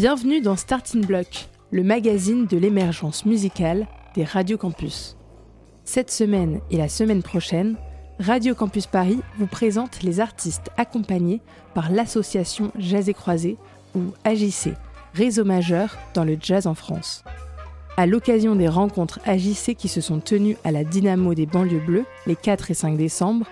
Bienvenue dans Starting Block, le magazine de l'émergence musicale des Radio Campus. Cette semaine et la semaine prochaine, Radio Campus Paris vous présente les artistes accompagnés par l'association Jazz et Croisé ou AJC, réseau majeur dans le jazz en France. À l'occasion des rencontres AJC qui se sont tenues à la Dynamo des banlieues bleues les 4 et 5 décembre,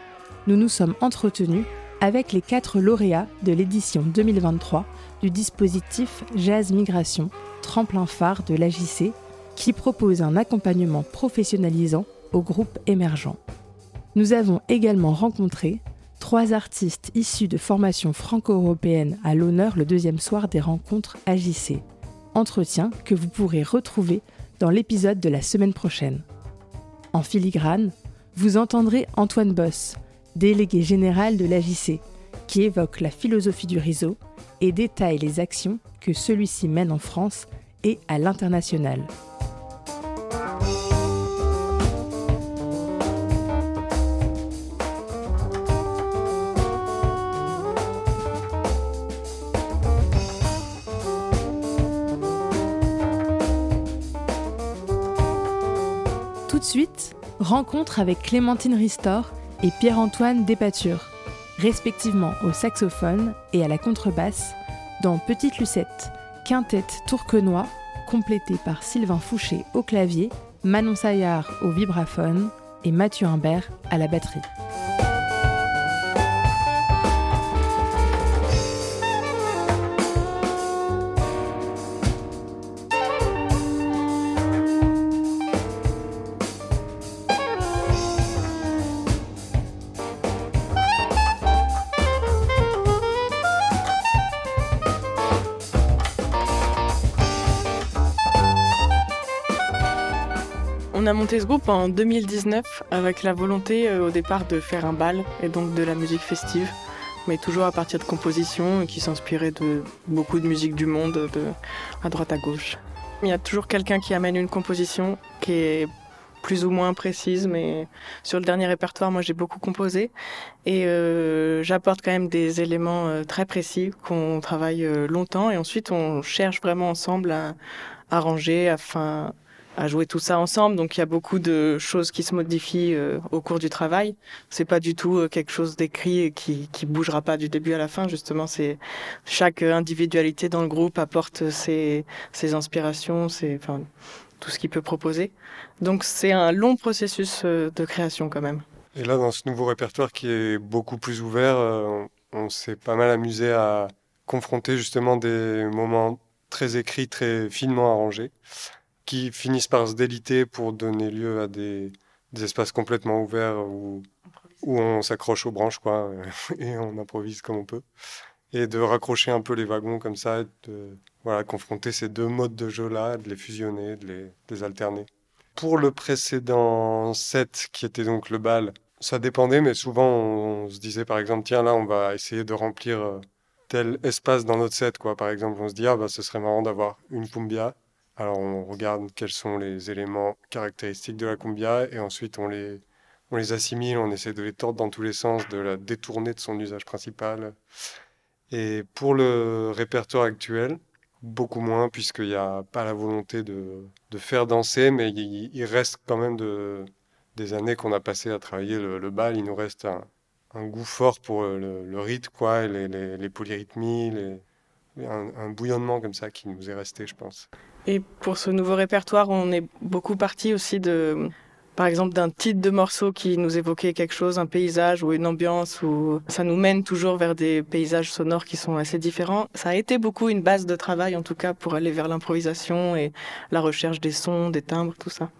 nous nous sommes entretenus avec les quatre lauréats de l'édition 2023 du dispositif Jazz Migration, tremplin phare de l'AJC, qui propose un accompagnement professionnalisant aux groupes émergents. Nous avons également rencontré trois artistes issus de formations franco-européennes à l'honneur le deuxième soir des rencontres AJC. Entretien que vous pourrez retrouver dans l'épisode de la semaine prochaine. En filigrane, vous entendrez Antoine Boss, délégué général de l'AJC, qui évoque la philosophie du réseau et détaille les actions que celui-ci mène en France et à l'international. Tout de suite, rencontre avec Clémentine Ristor et Pierre-Antoine Despature, respectivement au saxophone et à la contrebasse, dans Petite Lucette, quintette tourquenois, complétée par Sylvain Fouché au clavier, Manon Saillard au vibraphone et Mathieu Imbert à la batterie. A monté ce groupe en 2019 avec la volonté euh, au départ de faire un bal et donc de la musique festive, mais toujours à partir de compositions qui s'inspiraient de beaucoup de musique du monde, de à droite à gauche. Il y a toujours quelqu'un qui amène une composition qui est plus ou moins précise, mais sur le dernier répertoire, moi j'ai beaucoup composé et euh, j'apporte quand même des éléments euh, très précis qu'on travaille longtemps et ensuite on cherche vraiment ensemble à arranger afin à jouer tout ça ensemble. Donc il y a beaucoup de choses qui se modifient euh, au cours du travail. C'est pas du tout euh, quelque chose d'écrit qui qui bougera pas du début à la fin. Justement, c'est chaque individualité dans le groupe apporte ses ses inspirations, ses enfin tout ce qu'il peut proposer. Donc c'est un long processus euh, de création quand même. Et là, dans ce nouveau répertoire qui est beaucoup plus ouvert, on s'est pas mal amusé à confronter justement des moments très écrits, très finement arrangés, qui finissent par se déliter pour donner lieu à des, des espaces complètement ouverts où, où on s'accroche aux branches, quoi, et on improvise comme on peut. Et de raccrocher un peu les wagons comme ça, et de voilà, confronter ces deux modes de jeu-là, de les fusionner, de les, de les alterner. Pour le précédent set, qui était donc le bal, ça dépendait, mais souvent on, on se disait par exemple, tiens là, on va essayer de remplir euh, tel espace dans notre set, quoi. Par exemple, on se dit, ah bah ce serait marrant d'avoir une cumbia. Alors on regarde quels sont les éléments caractéristiques de la cumbia et ensuite on les, on les assimile, on essaie de les tordre dans tous les sens, de la détourner de son usage principal. Et pour le répertoire actuel, beaucoup moins, puisqu'il n'y a pas la volonté de, de faire danser, mais il, reste quand même de, des années qu'on a passé à travailler le, bal. Il nous reste un, goût fort pour le, le rythme, quoi, les, les, les polyrythmies, un, bouillonnement comme ça qui nous est resté, je pense. Et pour ce nouveau répertoire, on est beaucoup parti aussi de par exemple d'un titre de morceau qui nous évoquait quelque chose, un paysage ou une ambiance, ou ça nous mène toujours vers des paysages sonores qui sont assez différents. Ça a été beaucoup une base de travail en tout cas pour aller vers l'improvisation et la recherche des sons, des timbres, tout ça.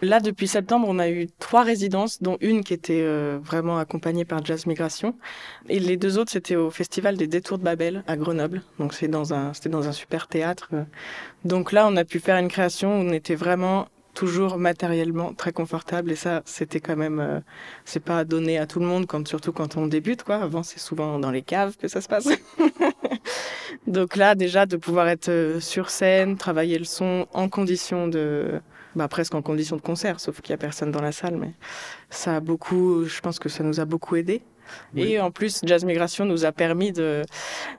Là, depuis septembre, on a eu trois résidences, dont une qui était euh, vraiment accompagnée par Jazz Migration. Et les deux autres, c'était au Festival des Détours de Babel à Grenoble. Donc, c'est dans un, c'était dans un super théâtre. Donc là, on a pu faire une création où on était vraiment toujours matériellement très confortable et ça c'était quand même euh, c'est pas donné à tout le monde quand surtout quand on débute quoi avant c'est souvent dans les caves que ça se passe donc là déjà de pouvoir être euh, sur scène travailler le son en condition de bah, presque en condition de concert sauf qu'il y a personne dans la salle mais ça a beaucoup je pense que ça nous a beaucoup aidé Et en plus, Jazz Migration nous a permis de,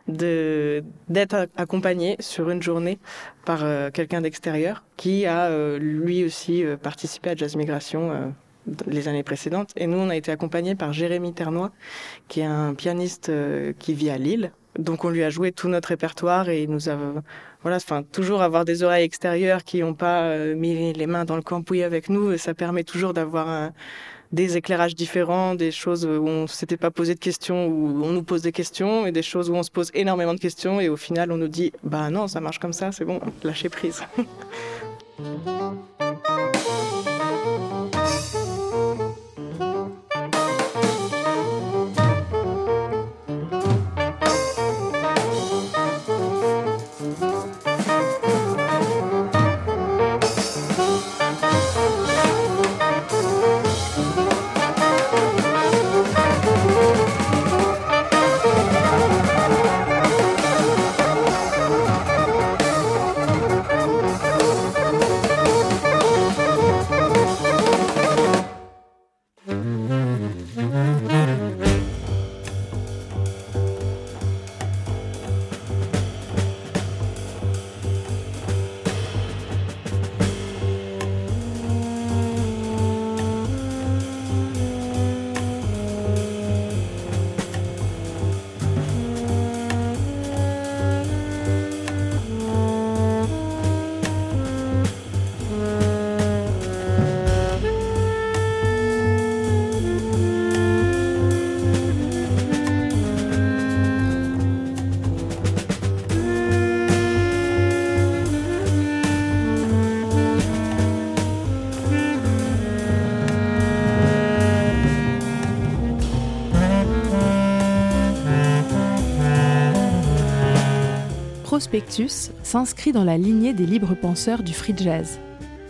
d'être accompagné sur une journée par euh, quelqu'un d'extérieur qui a euh, lui aussi euh, participé à Jazz Migration les années précédentes. Et nous, on a été accompagnés par Jérémy Ternois, qui est un pianiste qui vit à Lille. Donc on lui a joué tout notre répertoire et il nous a voilà, enfin toujours avoir des oreilles extérieures qui n'ont pas mis les mains dans le cambouis avec nous, ça permet toujours d'avoir des éclairages différents, des choses où on s'était pas posé de questions, où on nous pose des questions, et des choses où on se pose énormément de questions, et au final on nous dit bah non, ça marche comme ça, c'est bon, lâchez prise. Prospectus s'inscrit dans la lignée des libres penseurs du free jazz.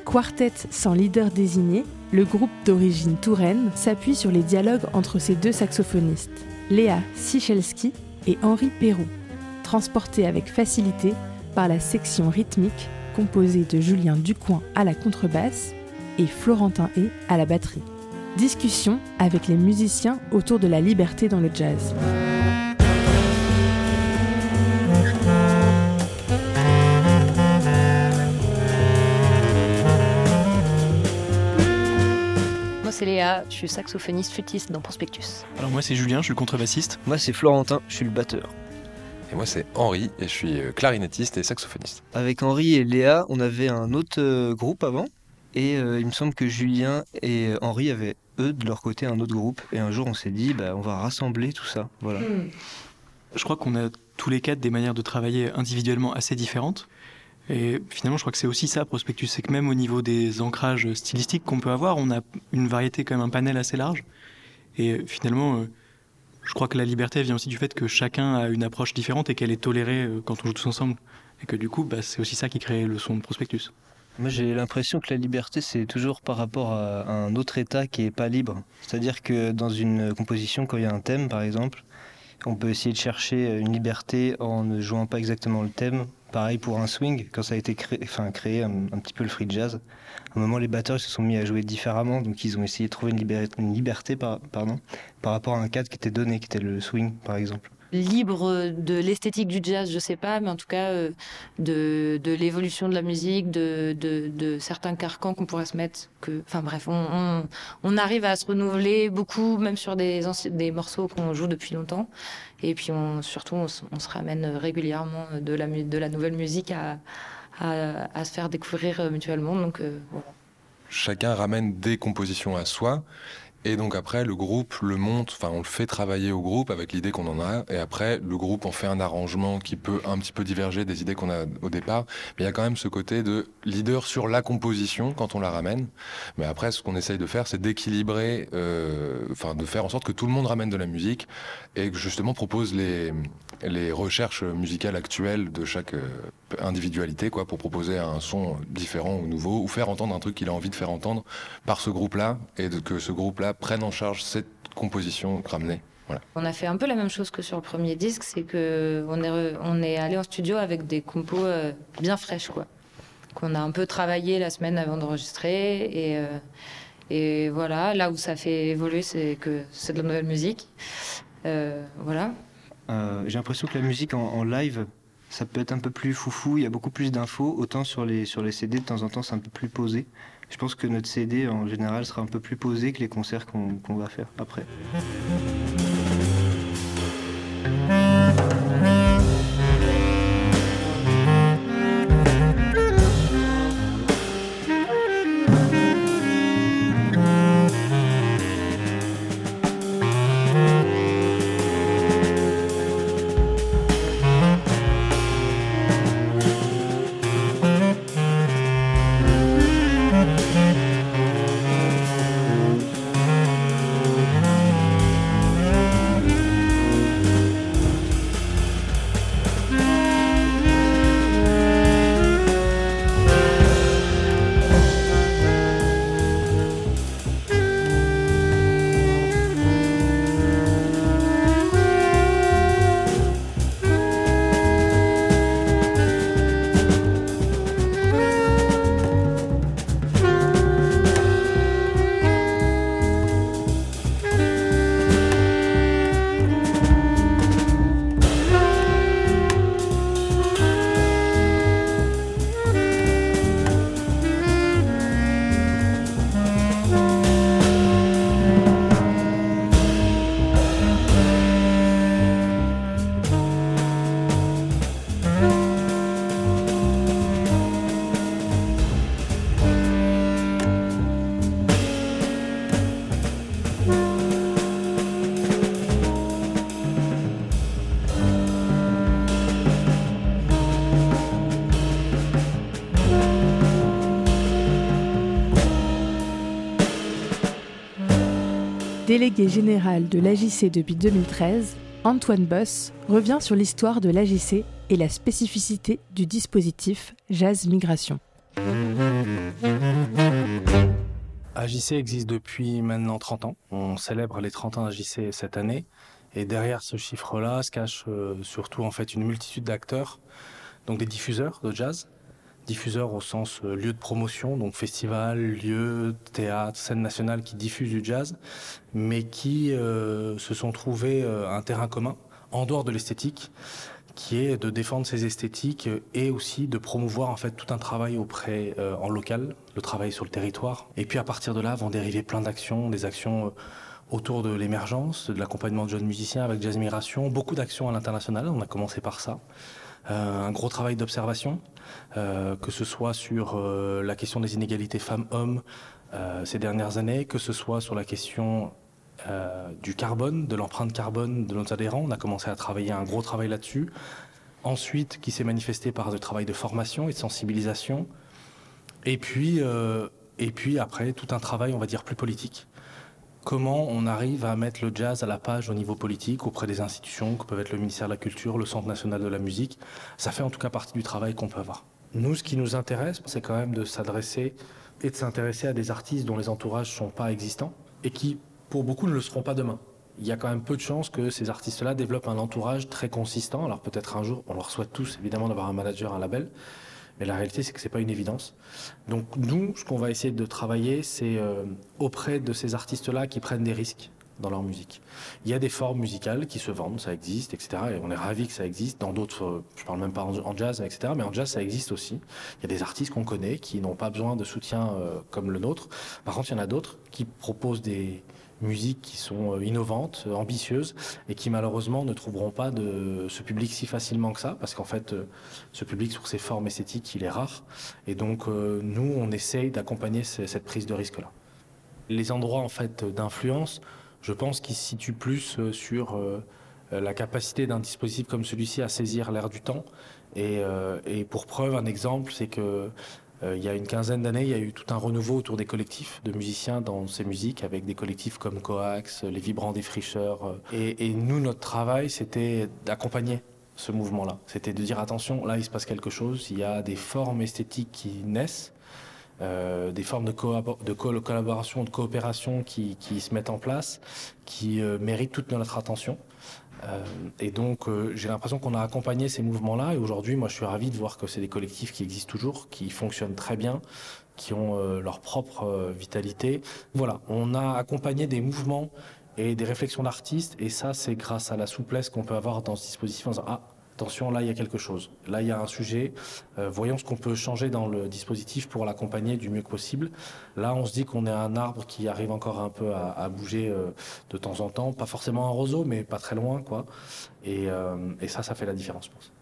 Quartet sans leader désigné, le groupe d'origine touraine s'appuie sur les dialogues entre ses deux saxophonistes, Léa Sichelski et Henri Perroux, transportés avec facilité par la section rythmique composée de Julien Ducoin à la contrebasse et Florentin Hay à la batterie. Discussion avec les musiciens autour de la liberté dans le jazz. C'est Léa, je suis saxophoniste flûtiste dans Prospectus. Alors moi c'est Julien, je suis le contrebassiste. Moi c'est Florentin, je suis le batteur. Et moi c'est Henri et je suis euh, clarinettiste et saxophoniste. Avec Henri et Léa, on avait un autre euh, groupe avant et euh, il me semble que Julien et Henri avaient eux de leur côté un autre groupe et un jour on s'est dit bah, on va rassembler tout ça. Voilà. Hmm. Je crois qu'on a tous les quatre des manières de travailler individuellement assez différentes. Et finalement, je crois que c'est aussi ça, Prospectus, c'est que même au niveau des ancrages stylistiques qu'on peut avoir, on a une variété, quand même un panel assez large. Et finalement, euh, je crois que la liberté vient aussi du fait que chacun a une approche différente et qu'elle est tolérée euh, quand on joue tous ensemble. Et que du coup, bah, c'est aussi ça qui crée le son de Prospectus. Moi, j'ai l'impression que la liberté, c'est toujours par rapport à un autre état qui n'est pas libre. C'est-à-dire que dans une composition, quand il y a un thème, par exemple, on peut essayer de chercher une liberté en ne jouant pas exactement le thème Pareil pour un swing, quand ça a été créé, enfin, créé un, petit peu le free jazz. À un moment, les batteurs se sont mis à jouer différemment, donc ils ont essayé de trouver une, liberté par, rapport à un cadre qui était donné, qui était le swing, par exemple libre de l'esthétique du jazz, je sais pas, mais en tout cas euh, de, l'évolution de la musique, de, certains carcans qu'on pourrait se mettre. Enfin bref, on, arrive à se renouveler beaucoup, même sur des, morceaux qu'on joue depuis longtemps. Et puis surtout, on, se ramène régulièrement de la, nouvelle musique à, se faire découvrir mutuellement. Donc, euh, Chacun ramène des compositions à soi et donc après, le groupe le monte, enfin on le fait travailler au groupe avec l'idée qu'on en a, et après le groupe en fait un arrangement qui peut un petit peu diverger des idées qu'on a au départ, mais il y a quand même ce côté de leader sur la composition quand on la ramène. Mais après, ce qu'on essaye de faire, c'est d'équilibrer, euh, enfin de faire en sorte que tout le monde ramène de la musique et que justement propose les, les recherches musicales actuelles de chaque euh, individualité, quoi, pour proposer un son différent ou nouveau, ou faire entendre un truc qu'il a envie de faire entendre par ce groupe-là, et que ce groupe-là prenne en charge cette composition ramenée. On a fait un peu la même chose que sur le premier disque, c'est que on est, on est allé en studio avec des compos euh, bien fraîches, quoi. Qu'on a un peu travaillé la semaine avant d'enregistrer et, euh, Et voilà, là où ça fait évoluer, c'est que c'est de la nouvelle musique. Voilà. Euh, j'ai l'impression que la musique en, live, ça peut être un peu plus foufou, il y a beaucoup plus d'infos, autant sur les, sur les CD, de temps en temps, c'est un peu plus posé. Je pense que notre CD, en général, sera un peu plus posé que les concerts qu'on va faire après. Délégué général de l'AJC depuis 2013, Antoine Boss revient sur l'histoire de l'AJC et la spécificité du dispositif Jazz Migration. AJC existe depuis maintenant 30 ans. On célèbre les 30 ans d'AJC cette année. Et derrière ce chiffre-là se cache euh, surtout en fait une multitude d'acteurs, donc des diffuseurs de jazz, diffuseurs au sens euh, lieu de promotion, donc festival, lieu, théâtre, scène nationale qui diffusent du jazz, mais qui euh, se sont trouvés euh, un terrain commun en dehors de l'esthétique qui est de défendre ces esthétiques et aussi de promouvoir en fait tout un travail auprès en local, le travail sur le territoire. Et puis à partir de là vont dériver plein d'actions, des actions autour de l'émergence, de l'accompagnement de jeunes musiciens avec Jazz Migration, beaucoup d'actions à l'international, on a commencé par ça. Euh, un gros travail d'observation, euh, que ce soit sur euh, la question des inégalités femmes-hommes ces dernières années, que ce soit sur la question du carbone, de l'empreinte carbone de nos adhérents. On a commencé à travailler un gros travail là-dessus. Ensuite, qui s'est manifesté par le travail de formation et de sensibilisation. Et puis, et puis après, tout un travail, on va dire, plus politique comment on arrive à mettre le jazz à la page au niveau politique auprès des institutions que peuvent être le ministère de la Culture, le Centre national de la musique? Ça fait en tout cas partie du travail qu'on peut avoir. Nous, ce qui nous intéresse, c'est quand même de s'adresser et de s'intéresser à des artistes dont les entourages ne sont pas existants et qui, pour beaucoup, ne le seront pas demain. Il y a quand même peu de chances que ces artistes-là développent un entourage très consistant. Alors peut-être un jour, on leur souhaite tous évidemment d'avoir un manager, un label, mais la réalité, c'est que c'est pas une évidence. Donc nous, ce qu'on va essayer de travailler, c'est euh, auprès de ces artistes-là qui prennent des risques dans leur musique. Il y a des formes musicales qui se vendent, ça existe, etc. Et on est ravis que ça existe. Dans d'autres, euh, je parle même pas en jazz, etc. Mais en jazz, ça existe aussi. Il y a des artistes qu'on connaît qui n'ont pas besoin de soutien euh, comme le nôtre. Par contre, il y en a d'autres qui proposent des, musiques qui sont euh, innovantes, euh, ambitieuses, et qui malheureusement ne trouveront pas de ce public si facilement que ça, parce qu'en fait, euh, ce public sur ses formes esthétiques, il est rare. Et donc, nous, on essaye d'accompagner cette prise de risque-là. Les endroits en fait d'influence, je pense qu'ils se situent plus sur la capacité d'un dispositif comme celui-ci à saisir l'air du temps. Et, et, pour preuve, un exemple, c'est que euh, il y a une quinzaine d'années, il y a eu tout un renouveau autour des collectifs de musiciens dans ces musiques, avec des collectifs comme Coax, Les Vibrants des Fricheurs. Euh, et, et nous, notre travail, c'était d'accompagner ce mouvement-là. C'était de dire attention, là, il se passe quelque chose, il y a des formes esthétiques qui naissent. Euh, des formes de, de collaboration, de coopération qui, qui, se mettent en place, qui euh, méritent toute notre attention. Euh, et donc, euh, j'ai l'impression qu'on a accompagné ces mouvements-là. Et aujourd'hui, moi, je suis ravi de voir que c'est des collectifs qui existent toujours, qui fonctionnent très bien, qui ont leur propre vitalité. Voilà, on a accompagné des mouvements et des réflexions d'artistes, et ça, c'est grâce à la souplesse qu'on peut avoir dans ce dispositif ah, attention, là, il y a quelque chose. Là, il y a un sujet. Euh, voyons ce qu'on peut changer dans le dispositif pour l'accompagner du mieux possible. Là, on se dit qu'on est un arbre qui arrive encore un peu à, bouger euh, de temps en temps. Pas forcément un roseau, mais pas très loin, quoi. Et, euh, et ça, ça fait la différence, je pense.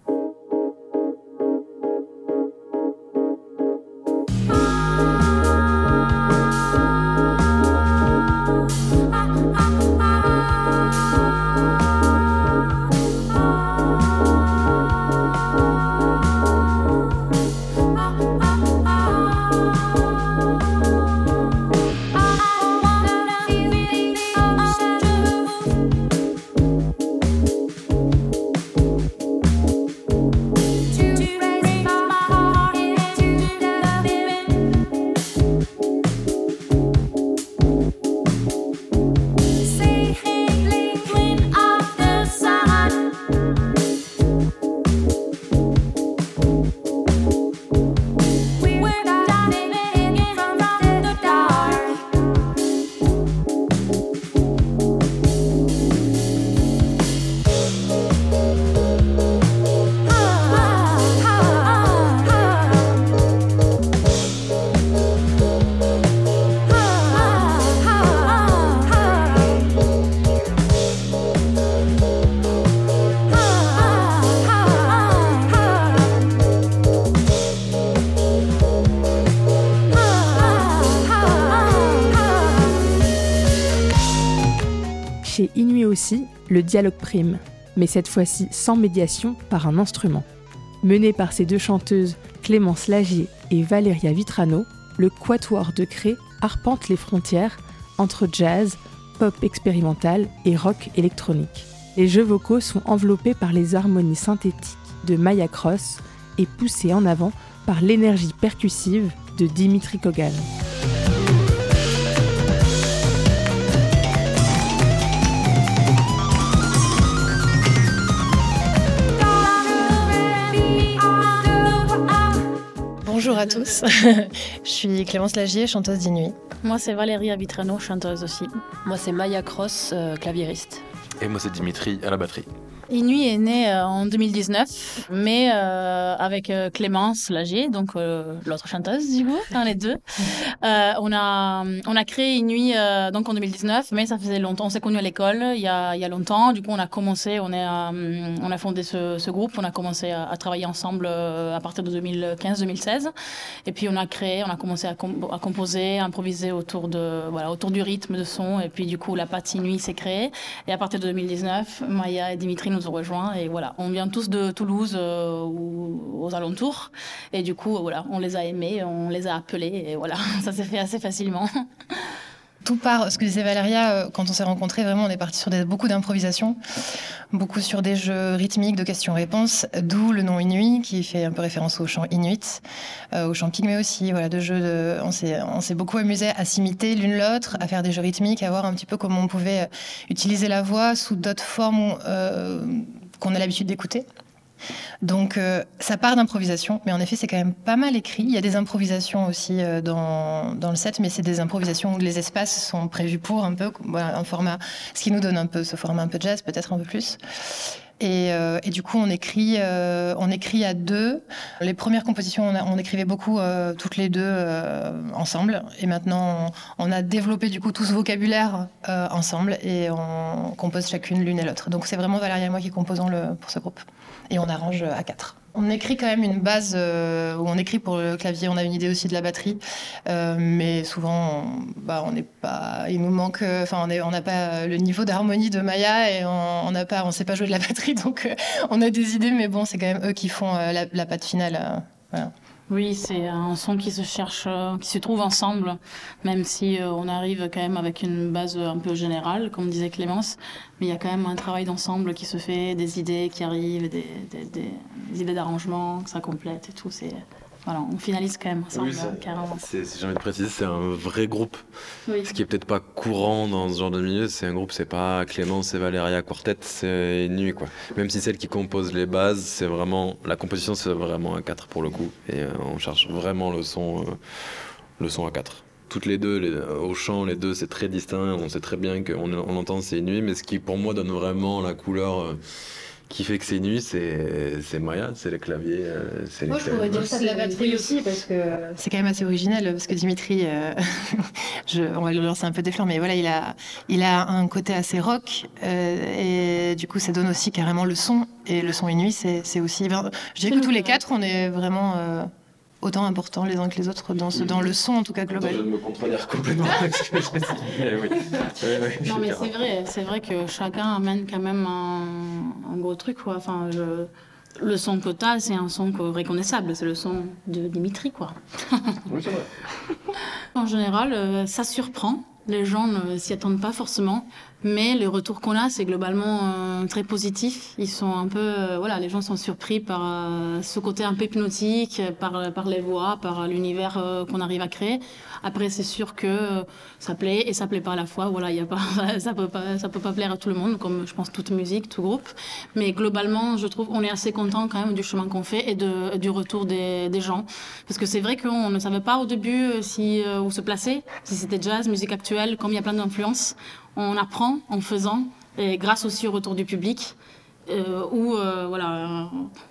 Le dialogue prime, mais cette fois-ci sans médiation par un instrument. Mené par ces deux chanteuses, Clémence Lagier et Valéria Vitrano, le Quatuor de Cré arpente les frontières entre jazz, pop expérimental et rock électronique. Les jeux vocaux sont enveloppés par les harmonies synthétiques de Maya Cross et poussés en avant par l'énergie percussive de Dimitri Kogan. Bonjour à tous, je suis Clémence Lagier, chanteuse d'Inuit. Moi c'est Valérie Vitrano, chanteuse aussi. Moi c'est Maya Cross, euh, claviériste. Et moi c'est Dimitri à la batterie. Inuit est né euh, en 2019, mais euh, avec euh, Clémence Lagier, donc l'autre chanteuse du coup, les deux. on a on a créé Inuit donc en 2019, mais ça faisait longtemps. On s'est connus à l'école il y a il y a longtemps. Du coup, on a commencé, on est on a fondé ce, ce, groupe, on a commencé à, travailler ensemble à partir de 2015-2016, et puis on a créé, on a commencé à, à, composer, à improviser autour de voilà autour du rythme de son, et puis du coup la patte Inuit s'est créée. Et à partir de 2019, Maya et Dimitri nous ont rejoints. Et voilà, on vient tous de Toulouse euh, ou aux alentours. Et du coup, voilà, on les a aimés, on les a appelés. Et voilà, ça s'est fait assez facilement. Tout part, ce que disait Valéria, euh, quand on s'est rencontrés, vraiment, on est parti sur beaucoup d'improvisation, beaucoup sur des jeux rythmiques de questions-réponses, d'où le nom Inuit, qui fait un peu référence au chant Inuit, euh, au chant pygmée aussi, voilà, de jeux de, on s'est, on s'est beaucoup amusé à s'imiter l'une l'autre, à faire des jeux rythmiques, à voir un petit peu comment on pouvait euh, utiliser la voix sous d'autres formes qu'on a l'habitude d'écouter. Donc euh, ça part d'improvisation, mais en effet c'est quand même pas mal écrit. Il y a des improvisations aussi euh, dans, le set, mais c'est des improvisations où les espaces sont prévus pour un peu, un format, ce qui nous donne un peu ce format un peu jazz, peut-être un peu plus. Et, euh, du coup, on écrit, on écrit à deux. Les premières compositions, on, écrivait beaucoup toutes les deux ensemble. Et maintenant, on, a développé du coup tout ce vocabulaire ensemble et on compose chacune l'une et l'autre. Donc c'est vraiment Valérie et moi qui composons pour ce groupe et on arrange à quatre. On écrit quand même une base euh, où on écrit pour le clavier. On a une idée aussi de la batterie, euh, mais souvent, on, bah, on n'est pas. Il nous manque. Enfin, on n'a pas le niveau d'harmonie de Maya et on n'a pas. On sait pas jouer de la batterie, donc euh, on a des idées, mais bon, c'est quand même eux qui font la, la patte finale. Voilà. Oui, c'est un son qui se cherche, euh, qui se trouve ensemble, même si euh, on arrive quand même avec une base un peu générale, comme disait Clémence. Mais il y a quand même un travail d'ensemble qui se fait, des idées qui arrivent, des, des, des idées d'arrangement, que ça complète et tout. C'est voilà, on finalise quand même ensemble, si j'ai envie de préciser, c'est un vrai groupe. Ce qui est peut-être pas courant dans ce genre de milieu, c'est un groupe, c'est pas Clémence et Valéria Quartet, c'est Nuit, quoi. Même si celle qui compose les bases, c'est vraiment. La composition, c'est vraiment un 4 pour le coup. Et euh, on cherche vraiment le son. Euh, le son à 4. Toutes les deux, les, au chant, les deux, c'est très distinct. On sait très bien qu'on on entend c'est nuit, mais ce qui pour moi donne vraiment la couleur. Euh, qui fait que c'est nuit, c'est Maya, c'est les claviers. Euh, Moi, je pourrais dire ça de la batterie aussi, parce que c'est quand même assez original, parce que Dimitri, euh, je, on va le lancer un peu des fleurs, mais voilà, il a, il a un côté assez rock, et du coup, ça donne aussi carrément le son, et le son et nuit, c'est aussi. Je dirais que tous les quatre, on est vraiment autant importants les uns que les autres dans, ce, dans le son en tout cas global. je me contredire complètement avec ce que je dis. non mais c'est vrai, c'est vrai que chacun amène quand même un, gros truc quoi. Enfin, le son que tu c'est un son reconnaissable, c'est le son de Dimitri quoi. oui, c'est vrai. en général, euh, ça surprend. Les gens ne s'y attendent pas forcément. Mais le retour qu'on a, c'est globalement euh, très positif. Ils sont un peu, euh, voilà, les gens sont surpris par euh, ce côté un peu hypnotique, par, par les voix, par l'univers qu'on arrive à créer. Après, c'est sûr que ça plaît et ça plaît pas à la fois. Voilà, y a pas, ça peut pas, ça peut pas plaire à tout le monde, comme je pense toute musique, tout groupe. Mais globalement, je trouve, on est assez content quand même du chemin qu'on fait et de, du retour des, des gens, parce que c'est vrai qu'on ne savait pas au début si où se placer, si c'était jazz, musique actuelle, comme il y a plein d'influences on apprend en faisant, et grâce aussi au retour du public, euh, où, euh,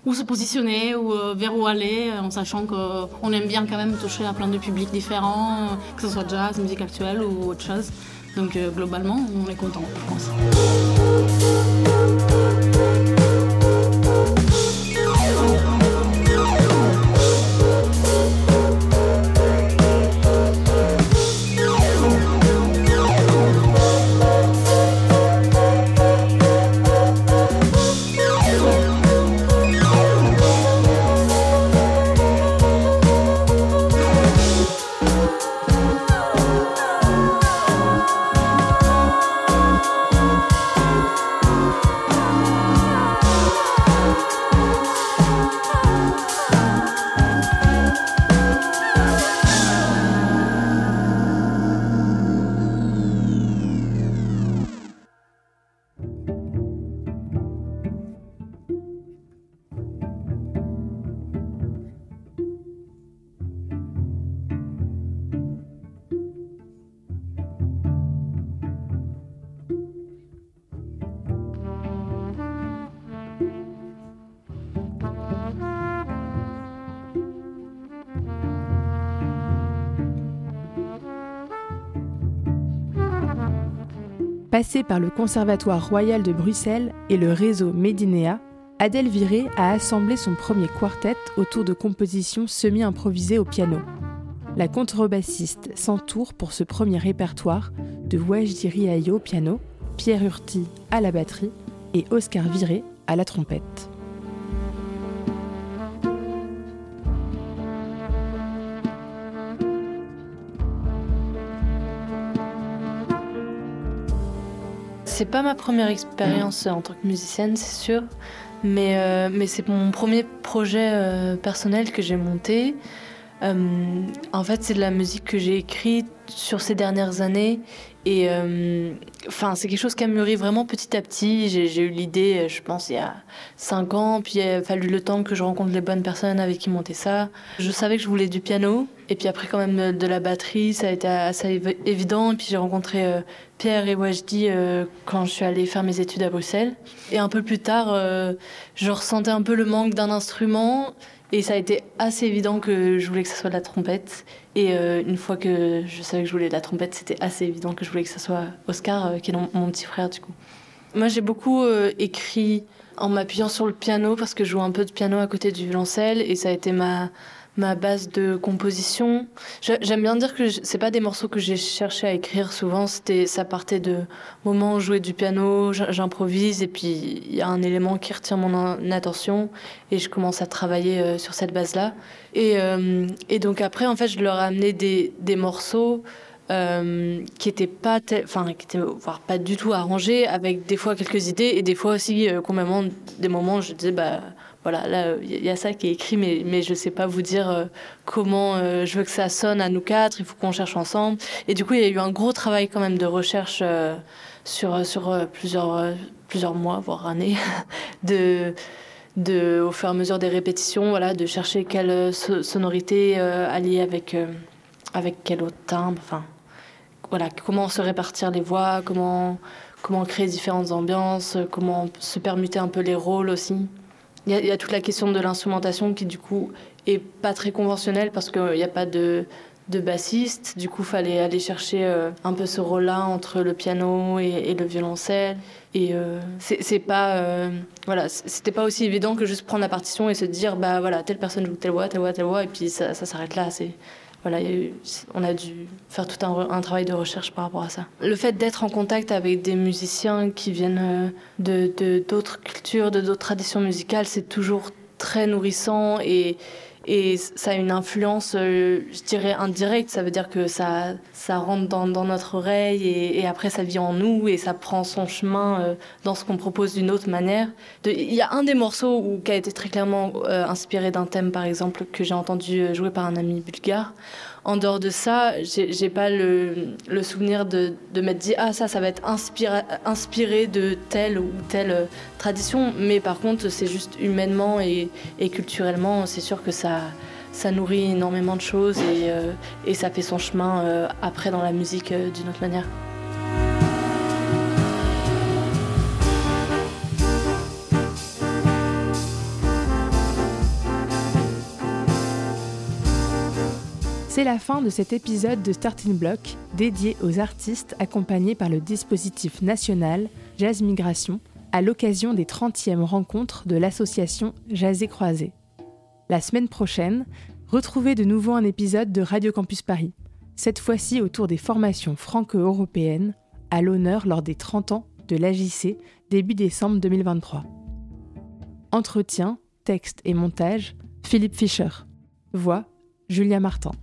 où se positionner, ou euh, vers où aller, en sachant qu'on aime bien quand même toucher à plein de publics différents, que ce soit jazz, musique actuelle ou autre chose. Donc globalement, on est content, je pense. Passée par le Conservatoire royal de Bruxelles et le réseau Medinea, Adèle Viré a assemblé son premier quartet autour de compositions semi-improvisées au piano. La contrebassiste s'entoure pour ce premier répertoire de Wajdi Riayo au piano, Pierre Urti à la batterie et Oscar Viré à la trompette. C'est pas ma première expérience en tant que musicienne, c'est sûr, mais, euh, mais c'est mon premier projet euh, personnel que j'ai monté. Euh, en fait, c'est de la musique que j'ai écrite sur ces dernières années et enfin, c'est quelque chose qui a mûri vraiment petit à petit. J'ai eu l'idée, je pense, il y a cinq ans, puis il a fallu le temps que je rencontre les bonnes personnes avec qui monter ça. Je savais que je voulais du piano, et puis après, quand même, de la batterie, ça a été assez évident. Et puis j'ai rencontré euh, Pierre et Wajdi euh, quand je suis allée faire mes études à Bruxelles. Et un peu plus tard, euh, je ressentais un peu le manque d'un instrument. Et ça a été assez évident que je voulais que ce soit de la trompette. Et une fois que je savais que je voulais de la trompette, c'était assez évident que je voulais que ce soit Oscar, qui est mon petit frère du coup. Moi, j'ai beaucoup écrit en m'appuyant sur le piano parce que je joue un peu de piano à côté du violoncelle et ça a été ma ma base de composition. J'aime bien dire que c'est pas des morceaux que j'ai cherché à écrire souvent. C'était, ça partait de moments où je jouais du piano, j'improvise et puis il y a un élément qui retient mon attention et je commence à travailler euh, sur cette base-là. Et, euh, et, donc après, en fait, je leur ai amené des, des morceaux. Euh, qui étaient pas enfin qui étaient voire pas du tout arrangés avec des fois quelques idées et des fois aussi euh, complètement des moments où je disais bah voilà, là, il y a ça qui est écrit, mais, je ne sais pas vous dire euh, comment euh, je veux que ça sonne à nous quatre, il faut qu'on cherche ensemble. Et du coup, il y a eu un gros travail quand même de recherche euh, sur, plusieurs, mois, voire années, de, au fur et à mesure des répétitions, de chercher quelle sonorité alliée avec avec quel autre timbre, enfin voilà, comment se répartir les voix, comment, comment créer différentes ambiances, comment se permuter un peu les rôles aussi. Il y, a toute la question de l'instrumentation qui du coup est pas très conventionnelle parce qu'il n'y a pas de, de bassiste. Du coup, il fallait aller chercher euh, un peu ce rôle-là entre le piano et, le violoncelle. Et euh, c'est pas, euh, voilà, c'était pas aussi évident que juste prendre la partition et se dire, bah voilà, telle personne joue telle voix, telle voix, telle voix, et puis ça, ça s'arrête là. C'est voilà, on a dû faire tout un, travail de recherche par rapport à ça. Le fait d'être en contact avec des musiciens qui viennent euh, de d'autres cultures, de d'autres traditions musicales, c'est toujours très nourrissant et et ça a une influence, euh, je dirais, indirecte. Ça veut dire que ça, ça rentre dans, notre oreille et, après ça vit en nous et ça prend son chemin euh, dans ce qu'on propose d'une autre manière. Il y a un des morceaux où, qui a été très clairement euh, inspiré d'un thème, par exemple, que j'ai entendu jouer par un ami bulgare en dehors de ça, j'ai pas le, souvenir de, de m'être dit ah ça ça va être inspiré, inspiré de telle ou telle euh, tradition, mais par contre c'est juste humainement et, culturellement c'est sûr que ça ça nourrit énormément de choses et, euh, ça fait son chemin euh, après dans la musique d'une autre manière. C'est la fin de cet épisode de Starting Block dédié aux artistes accompagnés par le dispositif national Jazz Migration à l'occasion des 30e rencontres de l'association Jazz et Croisé. La semaine prochaine, retrouvez de nouveau un épisode de Radio Campus Paris, cette fois-ci autour des formations franco-européennes à l'honneur lors des 30 ans de l'AJC début décembre 2023. Entretien, texte et montage, Philippe Fischer. Voix, Julia Martin.